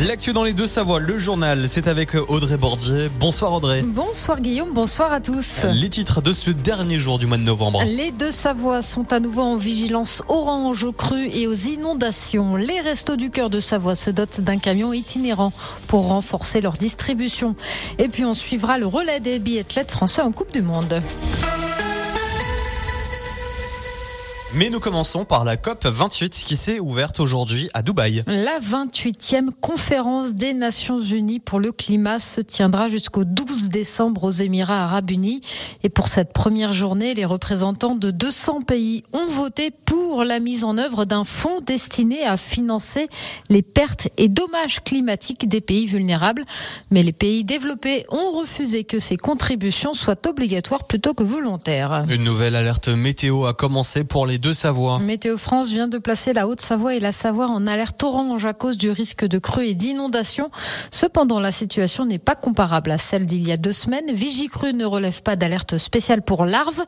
L'actu dans les deux Savoies, le journal, c'est avec Audrey Bordier. Bonsoir Audrey. Bonsoir Guillaume, bonsoir à tous. Les titres de ce dernier jour du mois de novembre. Les deux Savoies sont à nouveau en vigilance orange aux crues et aux inondations. Les restos du cœur de Savoie se dotent d'un camion itinérant pour renforcer leur distribution. Et puis on suivra le relais des biathlètes français en Coupe du Monde. Mais nous commençons par la COP 28 qui s'est ouverte aujourd'hui à Dubaï. La 28e conférence des Nations Unies pour le climat se tiendra jusqu'au 12 décembre aux Émirats arabes unis. Et pour cette première journée, les représentants de 200 pays ont voté pour la mise en œuvre d'un fonds destiné à financer les pertes et dommages climatiques des pays vulnérables. Mais les pays développés ont refusé que ces contributions soient obligatoires plutôt que volontaires. Une nouvelle alerte météo a commencé pour les Météo France vient de placer la Haute-Savoie et la Savoie en alerte orange à cause du risque de crue et d'inondation. Cependant, la situation n'est pas comparable à celle d'il y a deux semaines. Vigicru ne relève pas d'alerte spéciale pour larves.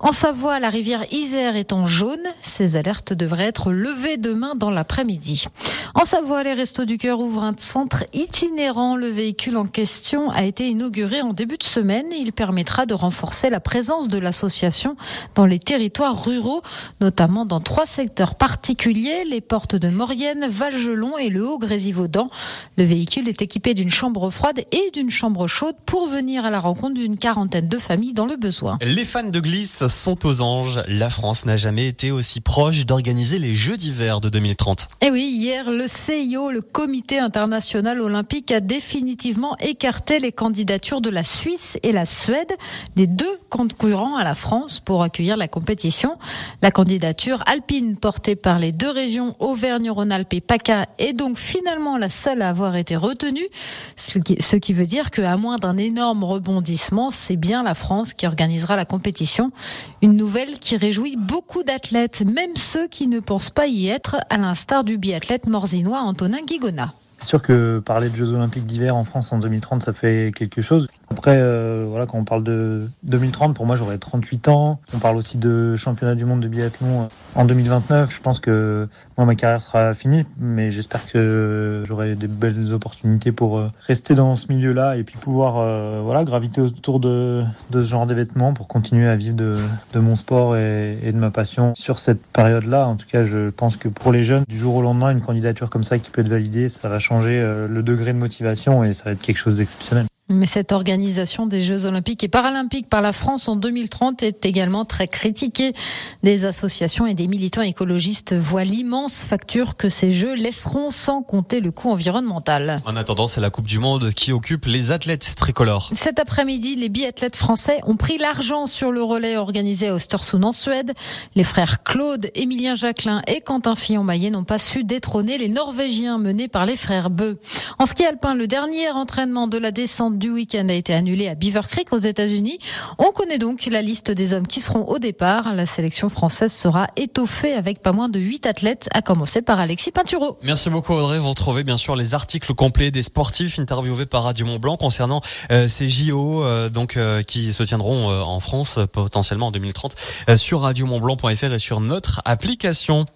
En Savoie, la rivière Isère est en jaune. Ces alertes devraient être levées demain dans l'après-midi. En Savoie, les Restos du Cœur ouvrent un centre itinérant. Le véhicule en question a été inauguré en début de semaine. Il permettra de renforcer la présence de l'association dans les territoires ruraux notamment dans trois secteurs particuliers, les portes de Maurienne, Valgelon et le Haut-Grésivaudan. Le véhicule est équipé d'une chambre froide et d'une chambre chaude pour venir à la rencontre d'une quarantaine de familles dans le besoin. Les fans de glisse sont aux anges. La France n'a jamais été aussi proche d'organiser les Jeux d'hiver de 2030. Et oui, hier, le CIO, le Comité international olympique, a définitivement écarté les candidatures de la Suisse et la Suède, les deux concurrents à la France pour accueillir la compétition. La candidature alpine portée par les deux régions Auvergne-Rhône-Alpes et PACA est donc finalement la seule à avoir été retenue, ce qui, veut dire qu'à moins d'un énorme rebondissement, c'est bien la France qui organisera la compétition. Une nouvelle qui réjouit beaucoup d'athlètes, même ceux qui ne pensent pas y être, à l'instar du biathlète morzinois Antonin Guigona. C'est sûr que parler de Jeux Olympiques d'hiver en France en 2030, ça fait quelque chose. Après, euh, voilà, quand on parle de 2030, pour moi, j'aurai 38 ans. On parle aussi de championnat du monde de biathlon euh, en 2029. Je pense que moi, ma carrière sera finie, mais j'espère que j'aurai des belles opportunités pour euh, rester dans ce milieu-là et puis pouvoir, voilà, graviter autour de, de ce genre d'événements pour continuer à vivre de, de mon sport et, et, de ma passion sur cette période-là. En tout cas, je pense que pour les jeunes, du jour au lendemain, une candidature comme ça qui peut être validée, ça va changer le degré de motivation et ça va être quelque chose d'exceptionnel. Mais cette organisation des Jeux olympiques et paralympiques par la France en 2030 est également très critiquée. Des associations et des militants écologistes voient l'immense facture que ces Jeux laisseront sans compter le coût environnemental. En attendant, c'est la Coupe du Monde qui occupe les athlètes tricolores. Cet après-midi, les biathlètes français ont pris l'argent sur le relais organisé à Östersund en Suède. Les frères Claude, Émilien Jacquelin et Quentin Fillon-Maillet n'ont pas su détrôner les Norvégiens menés par les frères Beu. En ski alpin, le dernier entraînement de la descente du week-end a été annulé à Beaver Creek aux États-Unis. On connaît donc la liste des hommes qui seront au départ. La sélection française sera étoffée avec pas moins de 8 athlètes, à commencer par Alexis Pinturo. Merci beaucoup Audrey. Vous retrouvez bien sûr les articles complets des sportifs interviewés par Radio Mont Blanc concernant euh, ces JO euh, donc euh, qui se tiendront en France potentiellement en 2030 sur radiomontblanc.fr et sur notre application.